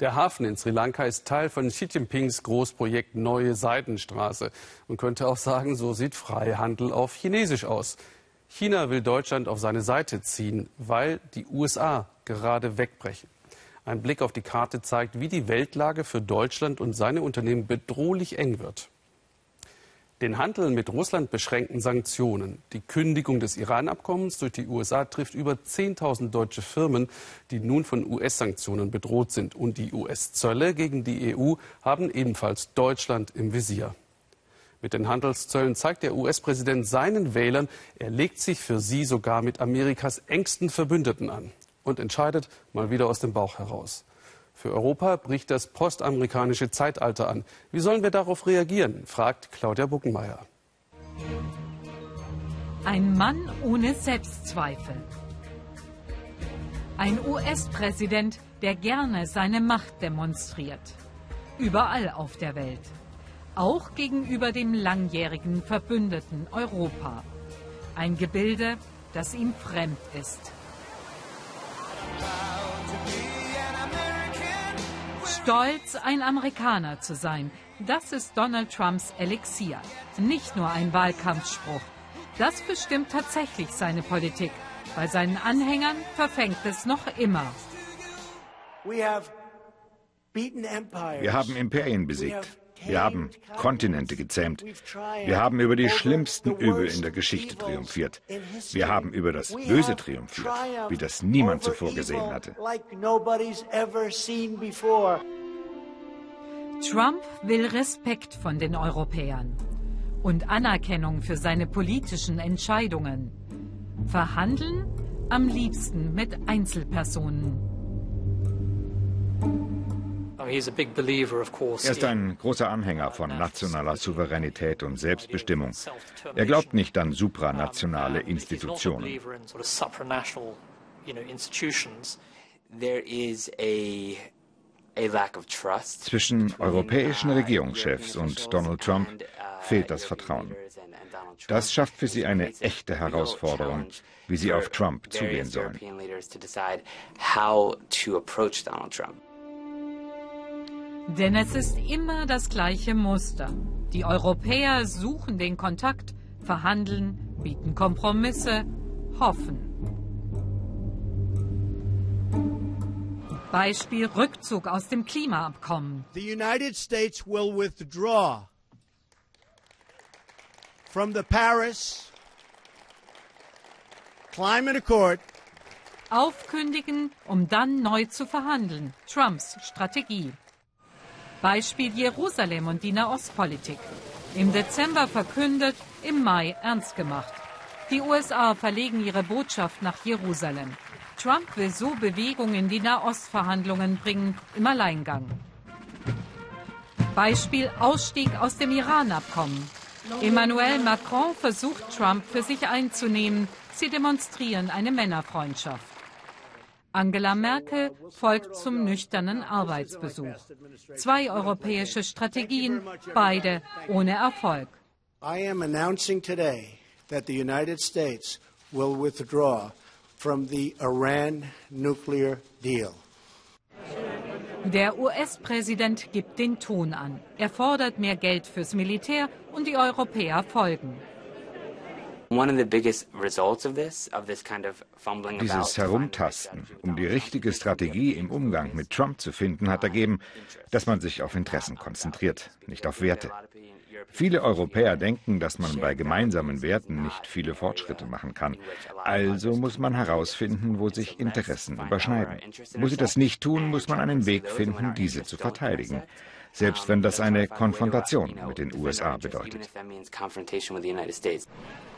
Der Hafen in Sri Lanka ist Teil von Xi Jinpings Großprojekt Neue Seidenstraße. Man könnte auch sagen, so sieht Freihandel auf Chinesisch aus. China will Deutschland auf seine Seite ziehen, weil die USA gerade wegbrechen. Ein Blick auf die Karte zeigt, wie die Weltlage für Deutschland und seine Unternehmen bedrohlich eng wird. Den Handel mit Russland beschränken Sanktionen. Die Kündigung des Iran-Abkommens durch die USA trifft über 10.000 deutsche Firmen, die nun von US-Sanktionen bedroht sind. Und die US-Zölle gegen die EU haben ebenfalls Deutschland im Visier. Mit den Handelszöllen zeigt der US-Präsident seinen Wählern, er legt sich für sie sogar mit Amerikas engsten Verbündeten an und entscheidet mal wieder aus dem Bauch heraus. Für Europa bricht das postamerikanische Zeitalter an. Wie sollen wir darauf reagieren? fragt Claudia Buckenmeier. Ein Mann ohne Selbstzweifel. Ein US-Präsident, der gerne seine Macht demonstriert. Überall auf der Welt. Auch gegenüber dem langjährigen Verbündeten Europa. Ein Gebilde, das ihm fremd ist. Stolz, ein Amerikaner zu sein, das ist Donald Trumps Elixier. Nicht nur ein Wahlkampfspruch. Das bestimmt tatsächlich seine Politik. Bei seinen Anhängern verfängt es noch immer. Wir haben Imperien besiegt. Wir haben Kontinente gezähmt. Wir haben über die schlimmsten Übel in der Geschichte triumphiert. Wir haben über das Böse triumphiert, wie das niemand zuvor gesehen hatte. Trump will Respekt von den Europäern und Anerkennung für seine politischen Entscheidungen. Verhandeln am liebsten mit Einzelpersonen. Er ist ein großer Anhänger von nationaler Souveränität und Selbstbestimmung. Er glaubt nicht an supranationale Institutionen. Zwischen europäischen Regierungschefs und Donald Trump fehlt das Vertrauen. Das schafft für sie eine echte Herausforderung, wie sie auf Trump zugehen sollen. Denn es ist immer das gleiche Muster. Die Europäer suchen den Kontakt, verhandeln, bieten Kompromisse, hoffen. Beispiel Rückzug aus dem Klimaabkommen. The United States will withdraw from the Paris Climate Accord Aufkündigen, um dann neu zu verhandeln. Trumps Strategie. Beispiel Jerusalem und die Nahostpolitik. Im Dezember verkündet, im Mai ernst gemacht. Die USA verlegen ihre Botschaft nach Jerusalem. Trump will so Bewegung in die Nahostverhandlungen bringen, im Alleingang. Beispiel Ausstieg aus dem Iran-Abkommen. Emmanuel Macron versucht Trump für sich einzunehmen. Sie demonstrieren eine Männerfreundschaft. Angela Merkel folgt zum nüchternen Arbeitsbesuch. Zwei europäische Strategien, beide ohne Erfolg. I am announcing today that the United States will withdraw from the Iran nuclear deal. Der US-Präsident gibt den Ton an. Er fordert mehr Geld fürs Militär und die Europäer folgen. Dieses Herumtasten, um die richtige Strategie im Umgang mit Trump zu finden, hat ergeben, dass man sich auf Interessen konzentriert, nicht auf Werte. Viele Europäer denken, dass man bei gemeinsamen Werten nicht viele Fortschritte machen kann. Also muss man herausfinden, wo sich Interessen überschneiden. Wo sie das nicht tun, muss man einen Weg finden, diese zu verteidigen. selbst wenn das eine Konfrontation mit den USA bedeutet.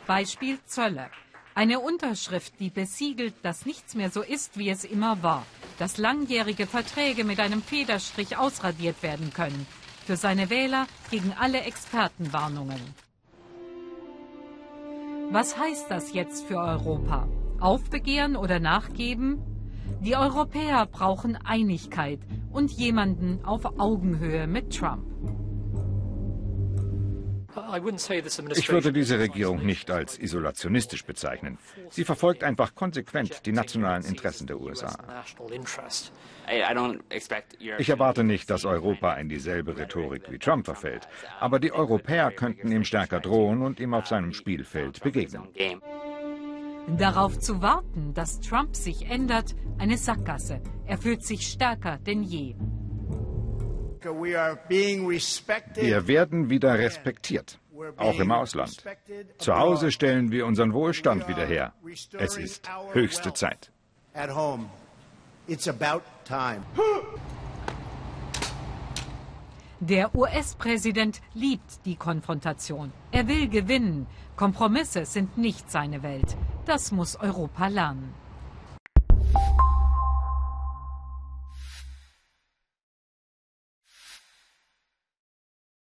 Beispiel Zölle. Eine Unterschrift, die besiegelt, dass nichts mehr so ist, wie es immer war. Dass langjährige Verträge mit einem Federstrich ausradiert werden können. Für seine Wähler gegen alle Expertenwarnungen. Was heißt das jetzt für Europa? Aufbegehren oder nachgeben? Die Europäer brauchen Einigkeit und jemanden auf Augenhöhe mit Trump. Ich würde diese Regierung nicht als isolationistisch bezeichnen. Sie verfolgt einfach konsequent die nationalen Interessen der USA. Ich erwarte nicht, dass Europa in dieselbe Rhetorik wie Trump verfällt, aber die Europäer könnten ihm stärker drohen und ihm auf seinem Spielfeld begegnen. Darauf zu warten, dass Trump sich ändert, eine Sackgasse. Er fühlt sich stärker denn je. Wir werden wieder respektiert, auch im Ausland. Zu Hause stellen wir unseren Wohlstand wieder her. Es ist höchste Zeit. Der US-Präsident liebt die Konfrontation. Er will gewinnen. Kompromisse sind nicht seine Welt. Das muss Europa lernen.